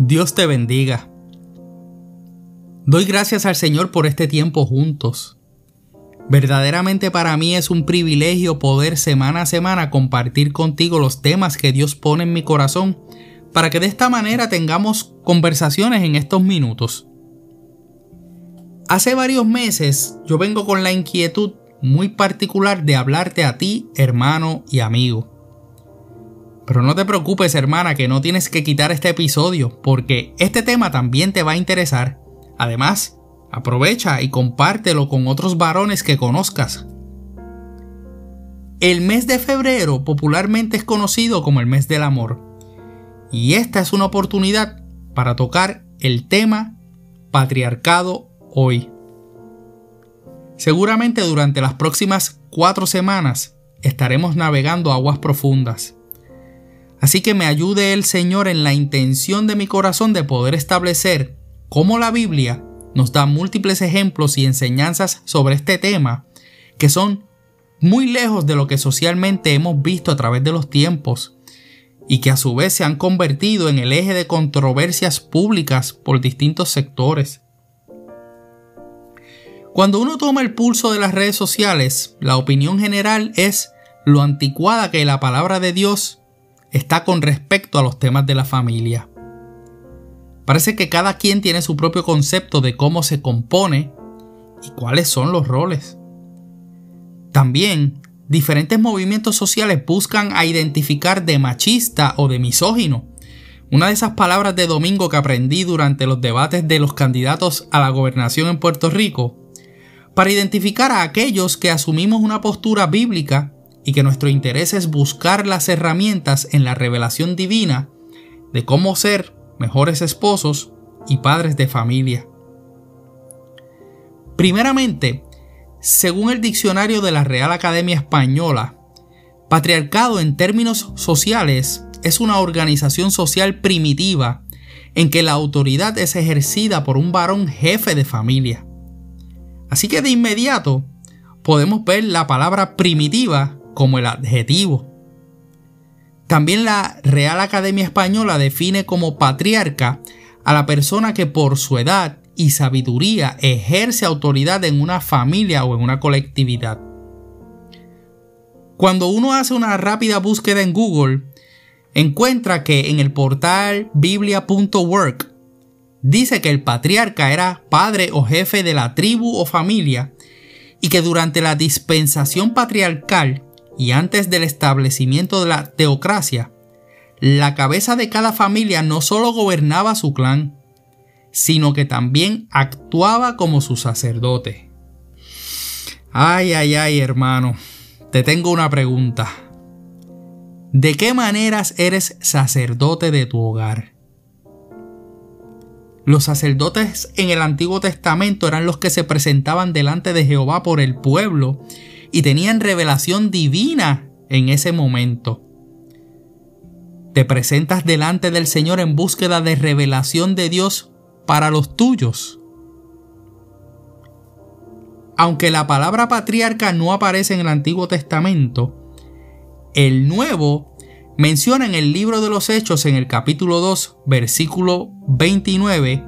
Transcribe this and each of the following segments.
Dios te bendiga. Doy gracias al Señor por este tiempo juntos. Verdaderamente para mí es un privilegio poder semana a semana compartir contigo los temas que Dios pone en mi corazón para que de esta manera tengamos conversaciones en estos minutos. Hace varios meses yo vengo con la inquietud muy particular de hablarte a ti, hermano y amigo. Pero no te preocupes hermana que no tienes que quitar este episodio porque este tema también te va a interesar. Además, aprovecha y compártelo con otros varones que conozcas. El mes de febrero popularmente es conocido como el mes del amor. Y esta es una oportunidad para tocar el tema patriarcado hoy. Seguramente durante las próximas cuatro semanas estaremos navegando aguas profundas. Así que me ayude el Señor en la intención de mi corazón de poder establecer cómo la Biblia nos da múltiples ejemplos y enseñanzas sobre este tema que son muy lejos de lo que socialmente hemos visto a través de los tiempos y que a su vez se han convertido en el eje de controversias públicas por distintos sectores. Cuando uno toma el pulso de las redes sociales, la opinión general es lo anticuada que la palabra de Dios está con respecto a los temas de la familia. Parece que cada quien tiene su propio concepto de cómo se compone y cuáles son los roles. También, diferentes movimientos sociales buscan a identificar de machista o de misógino. Una de esas palabras de domingo que aprendí durante los debates de los candidatos a la gobernación en Puerto Rico, para identificar a aquellos que asumimos una postura bíblica y que nuestro interés es buscar las herramientas en la revelación divina de cómo ser mejores esposos y padres de familia. Primeramente, según el diccionario de la Real Academia Española, patriarcado en términos sociales es una organización social primitiva en que la autoridad es ejercida por un varón jefe de familia. Así que de inmediato podemos ver la palabra primitiva como el adjetivo. También la Real Academia Española define como patriarca a la persona que por su edad y sabiduría ejerce autoridad en una familia o en una colectividad. Cuando uno hace una rápida búsqueda en Google, encuentra que en el portal biblia.work dice que el patriarca era padre o jefe de la tribu o familia y que durante la dispensación patriarcal y antes del establecimiento de la teocracia, la cabeza de cada familia no solo gobernaba su clan, sino que también actuaba como su sacerdote. Ay, ay, ay, hermano, te tengo una pregunta. ¿De qué maneras eres sacerdote de tu hogar? Los sacerdotes en el Antiguo Testamento eran los que se presentaban delante de Jehová por el pueblo y tenían revelación divina en ese momento. Te presentas delante del Señor en búsqueda de revelación de Dios para los tuyos. Aunque la palabra patriarca no aparece en el Antiguo Testamento, el Nuevo menciona en el libro de los Hechos en el capítulo 2, versículo 29,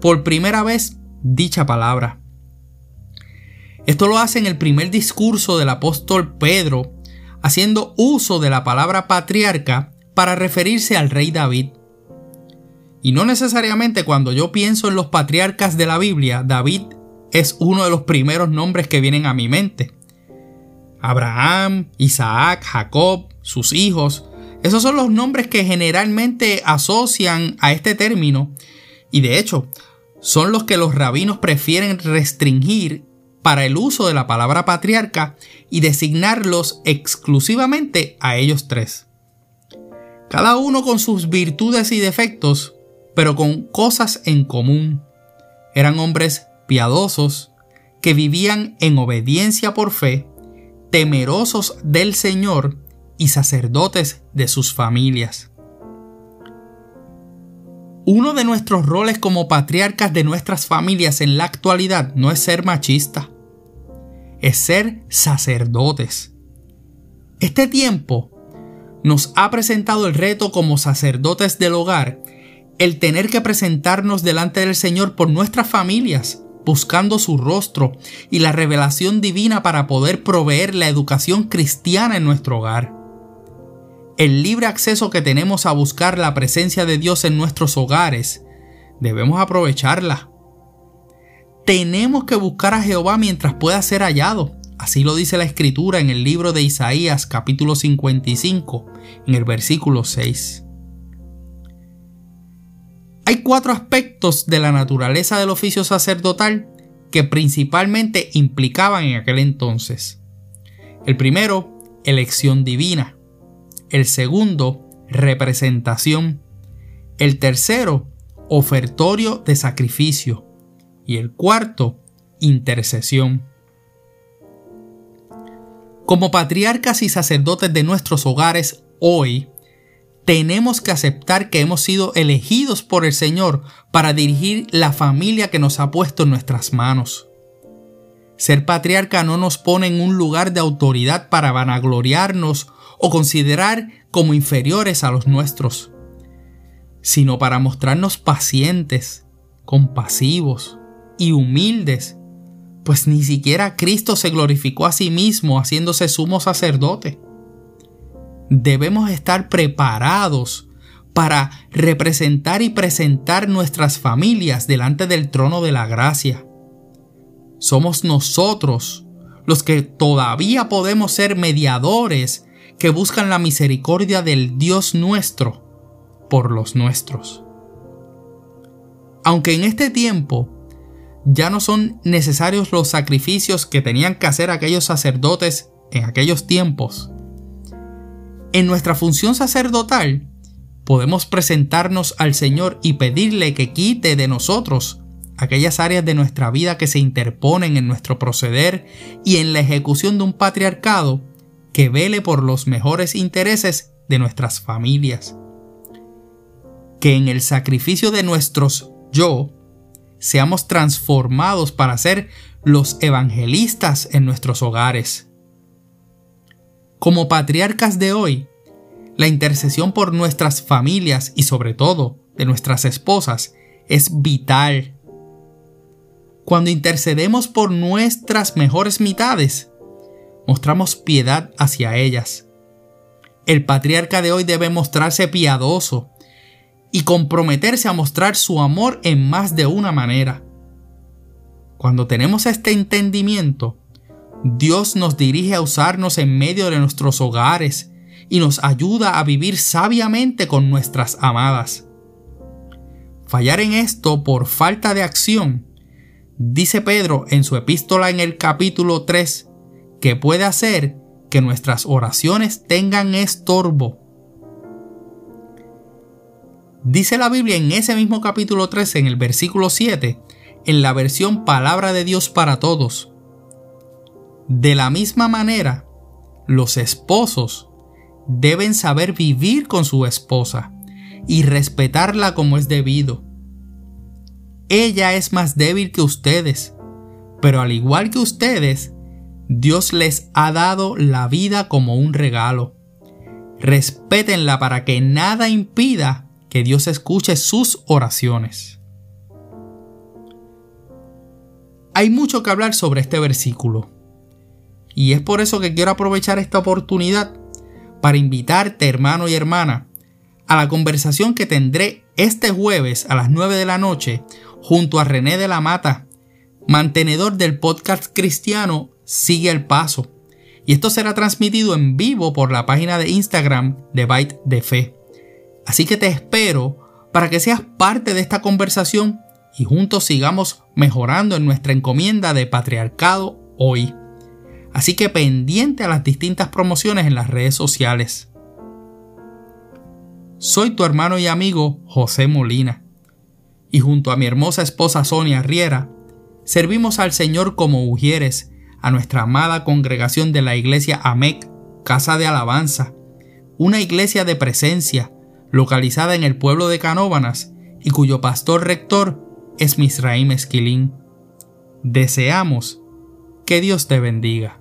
por primera vez dicha palabra. Esto lo hace en el primer discurso del apóstol Pedro, haciendo uso de la palabra patriarca para referirse al rey David. Y no necesariamente cuando yo pienso en los patriarcas de la Biblia, David es uno de los primeros nombres que vienen a mi mente. Abraham, Isaac, Jacob, sus hijos, esos son los nombres que generalmente asocian a este término y de hecho son los que los rabinos prefieren restringir para el uso de la palabra patriarca y designarlos exclusivamente a ellos tres. Cada uno con sus virtudes y defectos, pero con cosas en común. Eran hombres piadosos que vivían en obediencia por fe, temerosos del Señor y sacerdotes de sus familias. Uno de nuestros roles como patriarcas de nuestras familias en la actualidad no es ser machista, es ser sacerdotes. Este tiempo nos ha presentado el reto como sacerdotes del hogar el tener que presentarnos delante del Señor por nuestras familias, buscando su rostro y la revelación divina para poder proveer la educación cristiana en nuestro hogar. El libre acceso que tenemos a buscar la presencia de Dios en nuestros hogares, debemos aprovecharla. Tenemos que buscar a Jehová mientras pueda ser hallado. Así lo dice la escritura en el libro de Isaías capítulo 55, en el versículo 6. Hay cuatro aspectos de la naturaleza del oficio sacerdotal que principalmente implicaban en aquel entonces. El primero, elección divina. El segundo, representación. El tercero, ofertorio de sacrificio. Y el cuarto, intercesión. Como patriarcas y sacerdotes de nuestros hogares hoy, tenemos que aceptar que hemos sido elegidos por el Señor para dirigir la familia que nos ha puesto en nuestras manos. Ser patriarca no nos pone en un lugar de autoridad para vanagloriarnos o considerar como inferiores a los nuestros, sino para mostrarnos pacientes, compasivos y humildes, pues ni siquiera Cristo se glorificó a sí mismo haciéndose sumo sacerdote debemos estar preparados para representar y presentar nuestras familias delante del trono de la gracia. Somos nosotros los que todavía podemos ser mediadores que buscan la misericordia del Dios nuestro por los nuestros. Aunque en este tiempo ya no son necesarios los sacrificios que tenían que hacer aquellos sacerdotes en aquellos tiempos, en nuestra función sacerdotal, podemos presentarnos al Señor y pedirle que quite de nosotros aquellas áreas de nuestra vida que se interponen en nuestro proceder y en la ejecución de un patriarcado que vele por los mejores intereses de nuestras familias. Que en el sacrificio de nuestros yo seamos transformados para ser los evangelistas en nuestros hogares como patriarcas de hoy, la intercesión por nuestras familias y sobre todo de nuestras esposas es vital. Cuando intercedemos por nuestras mejores mitades, mostramos piedad hacia ellas. El patriarca de hoy debe mostrarse piadoso y comprometerse a mostrar su amor en más de una manera. Cuando tenemos este entendimiento, Dios nos dirige a usarnos en medio de nuestros hogares y nos ayuda a vivir sabiamente con nuestras amadas. Fallar en esto por falta de acción, dice Pedro en su epístola en el capítulo 3, que puede hacer que nuestras oraciones tengan estorbo. Dice la Biblia en ese mismo capítulo 3, en el versículo 7, en la versión Palabra de Dios para Todos, de la misma manera, los esposos deben saber vivir con su esposa y respetarla como es debido. Ella es más débil que ustedes, pero al igual que ustedes, Dios les ha dado la vida como un regalo. Respétenla para que nada impida que Dios escuche sus oraciones. Hay mucho que hablar sobre este versículo y es por eso que quiero aprovechar esta oportunidad para invitarte, hermano y hermana, a la conversación que tendré este jueves a las 9 de la noche junto a René de la Mata, mantenedor del podcast cristiano Sigue el Paso. Y esto será transmitido en vivo por la página de Instagram de Byte de Fe. Así que te espero para que seas parte de esta conversación y juntos sigamos mejorando en nuestra encomienda de patriarcado hoy. Así que pendiente a las distintas promociones en las redes sociales. Soy tu hermano y amigo José Molina. Y junto a mi hermosa esposa Sonia Riera, servimos al Señor como ujieres a nuestra amada congregación de la iglesia AMEC, Casa de Alabanza, una iglesia de presencia localizada en el pueblo de Canóbanas y cuyo pastor rector es Misraim Esquilín. Deseamos que Dios te bendiga.